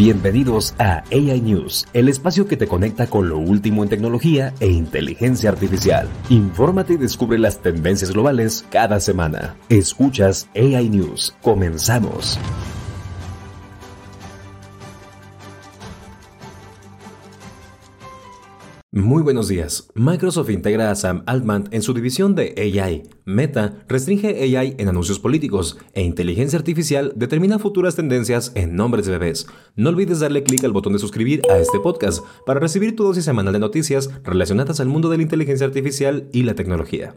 Bienvenidos a AI News, el espacio que te conecta con lo último en tecnología e inteligencia artificial. Infórmate y descubre las tendencias globales cada semana. Escuchas AI News. Comenzamos. Muy buenos días. Microsoft integra a Sam Altman en su división de AI. Meta restringe AI en anuncios políticos e inteligencia artificial determina futuras tendencias en nombres de bebés. No olvides darle clic al botón de suscribir a este podcast para recibir tu dosis semanal de noticias relacionadas al mundo de la inteligencia artificial y la tecnología.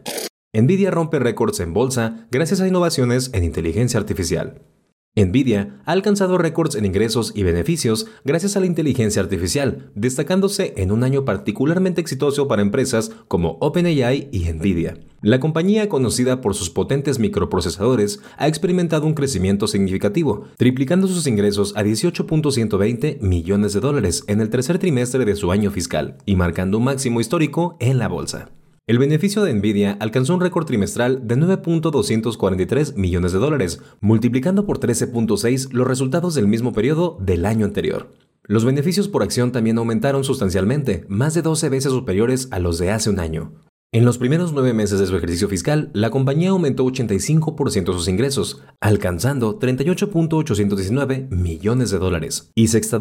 Nvidia rompe récords en bolsa gracias a innovaciones en inteligencia artificial. Nvidia ha alcanzado récords en ingresos y beneficios gracias a la inteligencia artificial, destacándose en un año particularmente exitoso para empresas como OpenAI y Nvidia. La compañía, conocida por sus potentes microprocesadores, ha experimentado un crecimiento significativo, triplicando sus ingresos a 18.120 millones de dólares en el tercer trimestre de su año fiscal y marcando un máximo histórico en la bolsa. El beneficio de Nvidia alcanzó un récord trimestral de 9.243 millones de dólares, multiplicando por 13.6 los resultados del mismo periodo del año anterior. Los beneficios por acción también aumentaron sustancialmente, más de 12 veces superiores a los de hace un año. En los primeros nueve meses de su ejercicio fiscal, la compañía aumentó 85% sus ingresos, alcanzando 38.819 millones de dólares, y se está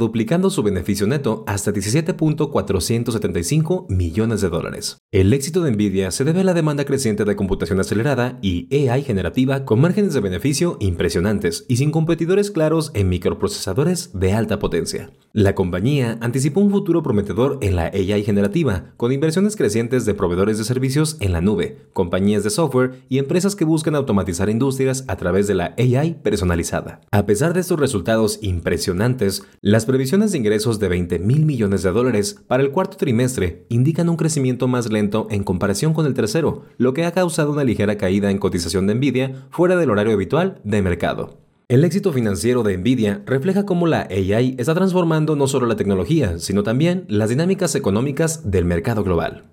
su beneficio neto hasta 17.475 millones de dólares. El éxito de Nvidia se debe a la demanda creciente de computación acelerada y AI generativa con márgenes de beneficio impresionantes y sin competidores claros en microprocesadores de alta potencia. La compañía anticipó un futuro prometedor en la AI generativa, con inversiones crecientes de proveedores de servicios servicios en la nube, compañías de software y empresas que buscan automatizar industrias a través de la AI personalizada. A pesar de estos resultados impresionantes, las previsiones de ingresos de 20 mil millones de dólares para el cuarto trimestre indican un crecimiento más lento en comparación con el tercero, lo que ha causado una ligera caída en cotización de Nvidia fuera del horario habitual de mercado. El éxito financiero de Nvidia refleja cómo la AI está transformando no solo la tecnología, sino también las dinámicas económicas del mercado global.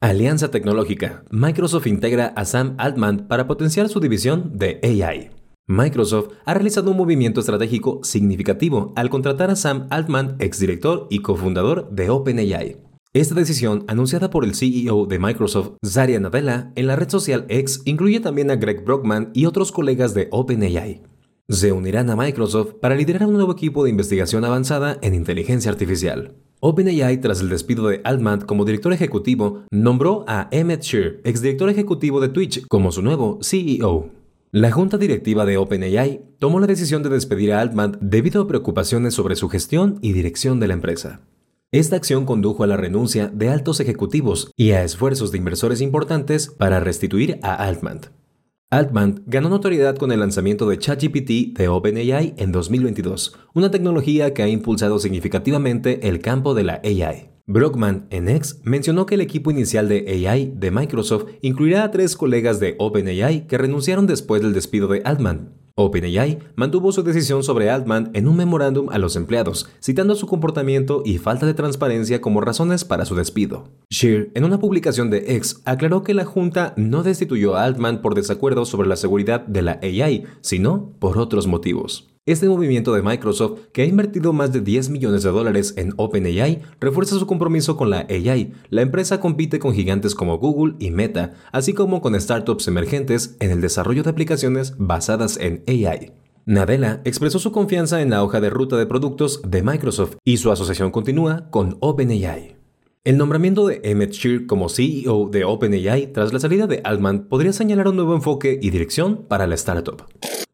Alianza Tecnológica. Microsoft integra a Sam Altman para potenciar su división de AI. Microsoft ha realizado un movimiento estratégico significativo al contratar a Sam Altman, exdirector y cofundador de OpenAI. Esta decisión, anunciada por el CEO de Microsoft, Zaria Nadella, en la red social X, incluye también a Greg Brockman y otros colegas de OpenAI. Se unirán a Microsoft para liderar un nuevo equipo de investigación avanzada en inteligencia artificial. OpenAI, tras el despido de Altman como director ejecutivo, nombró a Emmett Shear, exdirector ejecutivo de Twitch, como su nuevo CEO. La junta directiva de OpenAI tomó la decisión de despedir a Altman debido a preocupaciones sobre su gestión y dirección de la empresa. Esta acción condujo a la renuncia de altos ejecutivos y a esfuerzos de inversores importantes para restituir a Altman. Altman ganó notoriedad con el lanzamiento de ChatGPT de OpenAI en 2022, una tecnología que ha impulsado significativamente el campo de la AI. Brockman en mencionó que el equipo inicial de AI de Microsoft incluirá a tres colegas de OpenAI que renunciaron después del despido de Altman. OpenAI mantuvo su decisión sobre Altman en un memorándum a los empleados, citando su comportamiento y falta de transparencia como razones para su despido. Shear, en una publicación de X, aclaró que la Junta no destituyó a Altman por desacuerdo sobre la seguridad de la AI, sino por otros motivos. Este movimiento de Microsoft, que ha invertido más de 10 millones de dólares en OpenAI, refuerza su compromiso con la AI. La empresa compite con gigantes como Google y Meta, así como con startups emergentes en el desarrollo de aplicaciones basadas en AI. Nadella expresó su confianza en la hoja de ruta de productos de Microsoft y su asociación continúa con OpenAI. El nombramiento de Emmett Shear como CEO de OpenAI tras la salida de Altman podría señalar un nuevo enfoque y dirección para la startup.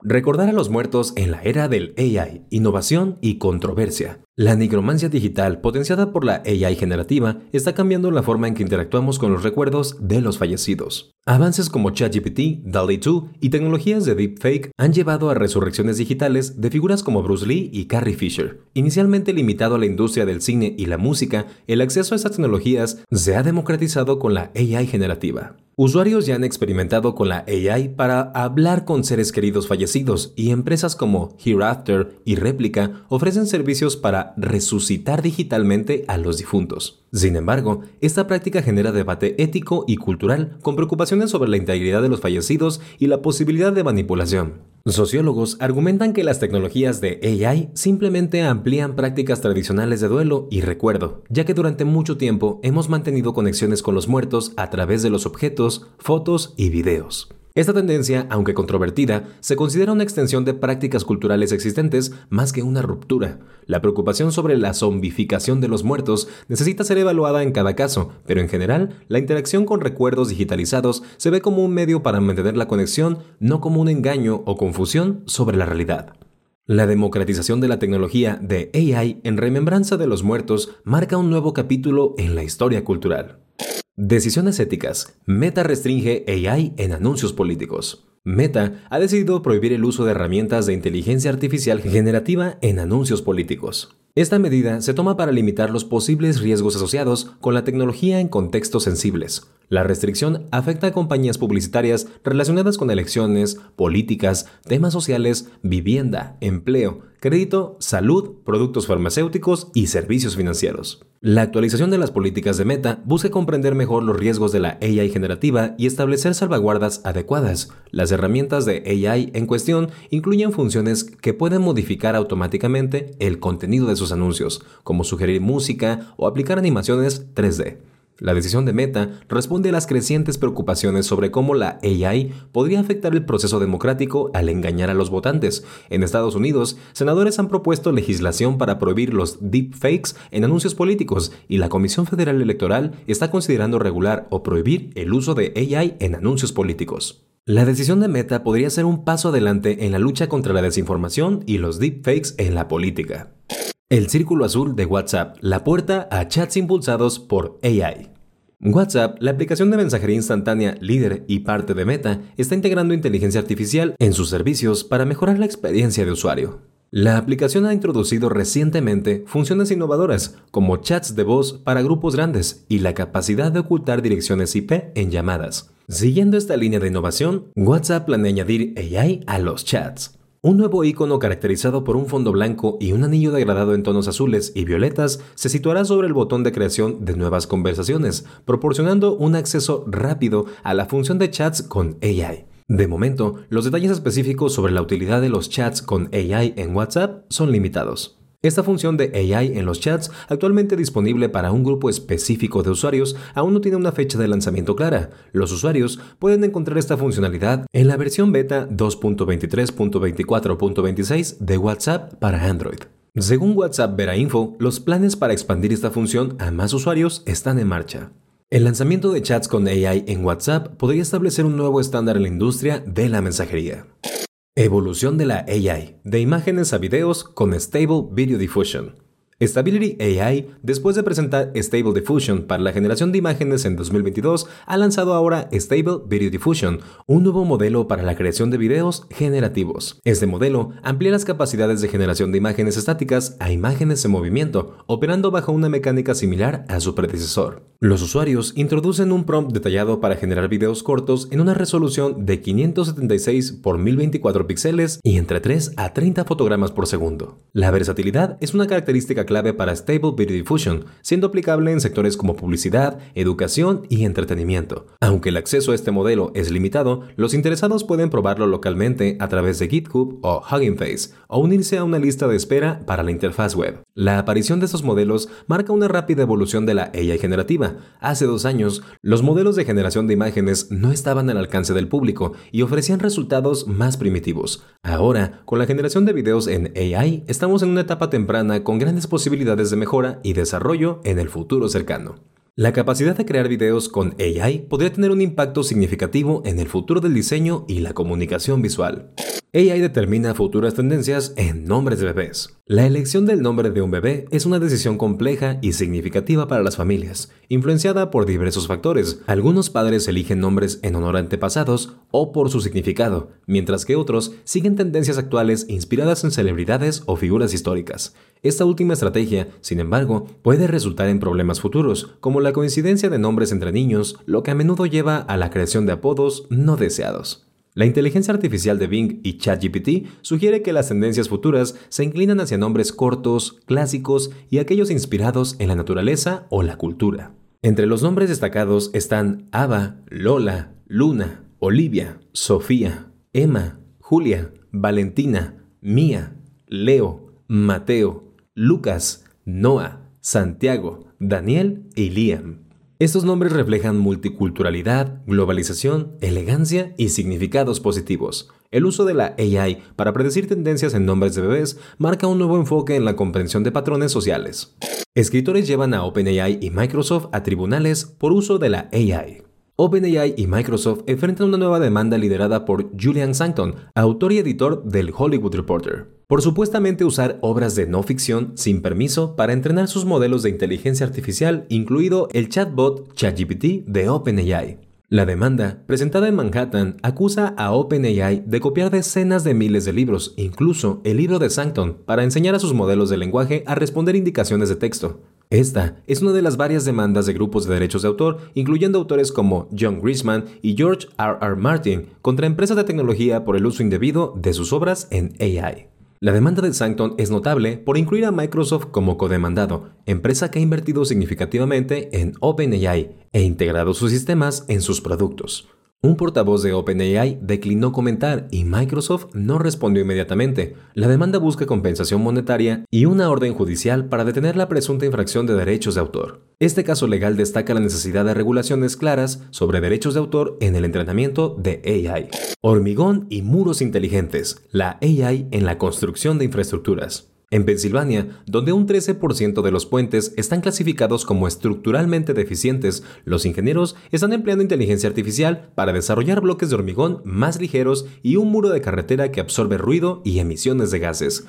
Recordar a los muertos en la era del AI, innovación y controversia. La nigromancia digital, potenciada por la AI generativa, está cambiando la forma en que interactuamos con los recuerdos de los fallecidos. Avances como ChatGPT, DALI 2 y tecnologías de deepfake han llevado a resurrecciones digitales de figuras como Bruce Lee y Carrie Fisher. Inicialmente limitado a la industria del cine y la música, el acceso a estas tecnologías se ha democratizado con la AI generativa. Usuarios ya han experimentado con la AI para hablar con seres queridos fallecidos y empresas como Hereafter y Replica ofrecen servicios para resucitar digitalmente a los difuntos. Sin embargo, esta práctica genera debate ético y cultural con preocupaciones sobre la integridad de los fallecidos y la posibilidad de manipulación. Sociólogos argumentan que las tecnologías de AI simplemente amplían prácticas tradicionales de duelo y recuerdo, ya que durante mucho tiempo hemos mantenido conexiones con los muertos a través de los objetos, fotos y videos. Esta tendencia, aunque controvertida, se considera una extensión de prácticas culturales existentes más que una ruptura. La preocupación sobre la zombificación de los muertos necesita ser evaluada en cada caso, pero en general, la interacción con recuerdos digitalizados se ve como un medio para mantener la conexión, no como un engaño o confusión sobre la realidad. La democratización de la tecnología de AI en remembranza de los muertos marca un nuevo capítulo en la historia cultural. Decisiones éticas. Meta restringe AI en anuncios políticos. Meta ha decidido prohibir el uso de herramientas de inteligencia artificial generativa en anuncios políticos. Esta medida se toma para limitar los posibles riesgos asociados con la tecnología en contextos sensibles. La restricción afecta a compañías publicitarias relacionadas con elecciones, políticas, temas sociales, vivienda, empleo, crédito, salud, productos farmacéuticos y servicios financieros. La actualización de las políticas de Meta busca comprender mejor los riesgos de la AI generativa y establecer salvaguardas adecuadas. Las herramientas de AI en cuestión incluyen funciones que pueden modificar automáticamente el contenido de sus anuncios, como sugerir música o aplicar animaciones 3D. La decisión de Meta responde a las crecientes preocupaciones sobre cómo la AI podría afectar el proceso democrático al engañar a los votantes. En Estados Unidos, senadores han propuesto legislación para prohibir los deepfakes en anuncios políticos y la Comisión Federal Electoral está considerando regular o prohibir el uso de AI en anuncios políticos. La decisión de Meta podría ser un paso adelante en la lucha contra la desinformación y los deepfakes en la política. El círculo azul de WhatsApp, la puerta a chats impulsados por AI. WhatsApp, la aplicación de mensajería instantánea líder y parte de Meta, está integrando inteligencia artificial en sus servicios para mejorar la experiencia de usuario. La aplicación ha introducido recientemente funciones innovadoras como chats de voz para grupos grandes y la capacidad de ocultar direcciones IP en llamadas. Siguiendo esta línea de innovación, WhatsApp planea añadir AI a los chats. Un nuevo icono caracterizado por un fondo blanco y un anillo degradado en tonos azules y violetas se situará sobre el botón de creación de nuevas conversaciones, proporcionando un acceso rápido a la función de chats con AI. De momento, los detalles específicos sobre la utilidad de los chats con AI en WhatsApp son limitados. Esta función de AI en los chats, actualmente disponible para un grupo específico de usuarios, aún no tiene una fecha de lanzamiento clara. Los usuarios pueden encontrar esta funcionalidad en la versión beta 2.23.24.26 de WhatsApp para Android. Según WhatsApp Vera Info, los planes para expandir esta función a más usuarios están en marcha. El lanzamiento de chats con AI en WhatsApp podría establecer un nuevo estándar en la industria de la mensajería. Evolución de la AI, de imágenes a videos con Stable Video Diffusion. Stability AI, después de presentar Stable Diffusion para la generación de imágenes en 2022, ha lanzado ahora Stable Video Diffusion, un nuevo modelo para la creación de videos generativos. Este modelo amplía las capacidades de generación de imágenes estáticas a imágenes en movimiento, operando bajo una mecánica similar a su predecesor. Los usuarios introducen un prompt detallado para generar videos cortos en una resolución de 576 por 1024 píxeles y entre 3 a 30 fotogramas por segundo. La versatilidad es una característica clave para Stable Video Diffusion, siendo aplicable en sectores como publicidad, educación y entretenimiento. Aunque el acceso a este modelo es limitado, los interesados pueden probarlo localmente a través de GitHub o Hugging Face, o unirse a una lista de espera para la interfaz web. La aparición de estos modelos marca una rápida evolución de la AI generativa. Hace dos años, los modelos de generación de imágenes no estaban al alcance del público y ofrecían resultados más primitivos. Ahora, con la generación de videos en AI, estamos en una etapa temprana con grandes posibilidades de mejora y desarrollo en el futuro cercano. La capacidad de crear videos con AI podría tener un impacto significativo en el futuro del diseño y la comunicación visual. AI determina futuras tendencias en nombres de bebés. La elección del nombre de un bebé es una decisión compleja y significativa para las familias, influenciada por diversos factores. Algunos padres eligen nombres en honor a antepasados o por su significado, mientras que otros siguen tendencias actuales inspiradas en celebridades o figuras históricas. Esta última estrategia, sin embargo, puede resultar en problemas futuros, como la coincidencia de nombres entre niños, lo que a menudo lleva a la creación de apodos no deseados. La inteligencia artificial de Bing y ChatGPT sugiere que las tendencias futuras se inclinan hacia nombres cortos, clásicos y aquellos inspirados en la naturaleza o la cultura. Entre los nombres destacados están Ava, Lola, Luna, Olivia, Sofía, Emma, Julia, Valentina, Mía, Leo, Mateo, Lucas, Noah, Santiago, Daniel y Liam. Estos nombres reflejan multiculturalidad, globalización, elegancia y significados positivos. El uso de la AI para predecir tendencias en nombres de bebés marca un nuevo enfoque en la comprensión de patrones sociales. Escritores llevan a OpenAI y Microsoft a tribunales por uso de la AI. OpenAI y Microsoft enfrentan una nueva demanda liderada por Julian Sancton, autor y editor del Hollywood Reporter, por supuestamente usar obras de no ficción sin permiso para entrenar sus modelos de inteligencia artificial, incluido el chatbot ChatGPT de OpenAI. La demanda, presentada en Manhattan, acusa a OpenAI de copiar decenas de miles de libros, incluso el libro de Sancton, para enseñar a sus modelos de lenguaje a responder indicaciones de texto. Esta es una de las varias demandas de grupos de derechos de autor, incluyendo autores como John Grisman y George R. R. Martin, contra empresas de tecnología por el uso indebido de sus obras en AI. La demanda de Sancton es notable por incluir a Microsoft como codemandado, empresa que ha invertido significativamente en OpenAI e integrado sus sistemas en sus productos. Un portavoz de OpenAI declinó comentar y Microsoft no respondió inmediatamente. La demanda busca compensación monetaria y una orden judicial para detener la presunta infracción de derechos de autor. Este caso legal destaca la necesidad de regulaciones claras sobre derechos de autor en el entrenamiento de AI. Hormigón y muros inteligentes. La AI en la construcción de infraestructuras. En Pensilvania, donde un 13% de los puentes están clasificados como estructuralmente deficientes, los ingenieros están empleando inteligencia artificial para desarrollar bloques de hormigón más ligeros y un muro de carretera que absorbe ruido y emisiones de gases.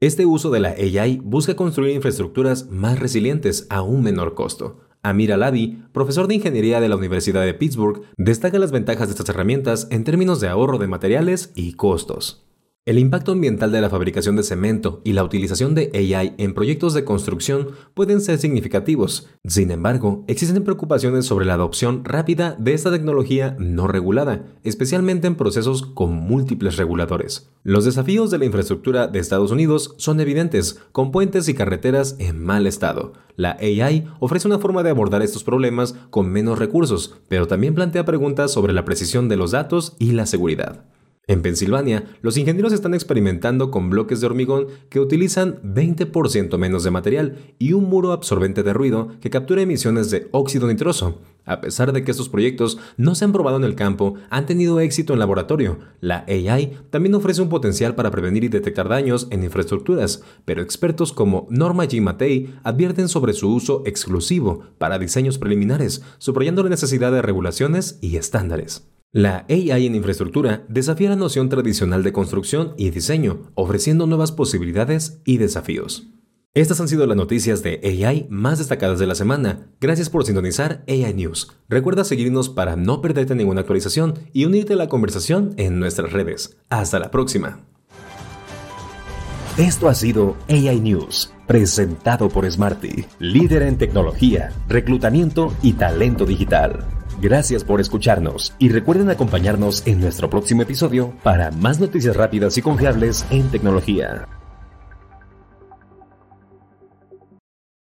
Este uso de la AI busca construir infraestructuras más resilientes a un menor costo. Amir Alavi, profesor de ingeniería de la Universidad de Pittsburgh, destaca las ventajas de estas herramientas en términos de ahorro de materiales y costos. El impacto ambiental de la fabricación de cemento y la utilización de AI en proyectos de construcción pueden ser significativos. Sin embargo, existen preocupaciones sobre la adopción rápida de esta tecnología no regulada, especialmente en procesos con múltiples reguladores. Los desafíos de la infraestructura de Estados Unidos son evidentes, con puentes y carreteras en mal estado. La AI ofrece una forma de abordar estos problemas con menos recursos, pero también plantea preguntas sobre la precisión de los datos y la seguridad. En Pensilvania, los ingenieros están experimentando con bloques de hormigón que utilizan 20% menos de material y un muro absorbente de ruido que captura emisiones de óxido nitroso. A pesar de que estos proyectos no se han probado en el campo, han tenido éxito en laboratorio. La AI también ofrece un potencial para prevenir y detectar daños en infraestructuras, pero expertos como Norma G. Matei advierten sobre su uso exclusivo para diseños preliminares, subrayando la necesidad de regulaciones y estándares. La AI en infraestructura desafía la noción tradicional de construcción y diseño, ofreciendo nuevas posibilidades y desafíos. Estas han sido las noticias de AI más destacadas de la semana. Gracias por sintonizar AI News. Recuerda seguirnos para no perderte ninguna actualización y unirte a la conversación en nuestras redes. Hasta la próxima. Esto ha sido AI News, presentado por Smarty, líder en tecnología, reclutamiento y talento digital. Gracias por escucharnos y recuerden acompañarnos en nuestro próximo episodio para más noticias rápidas y confiables en tecnología.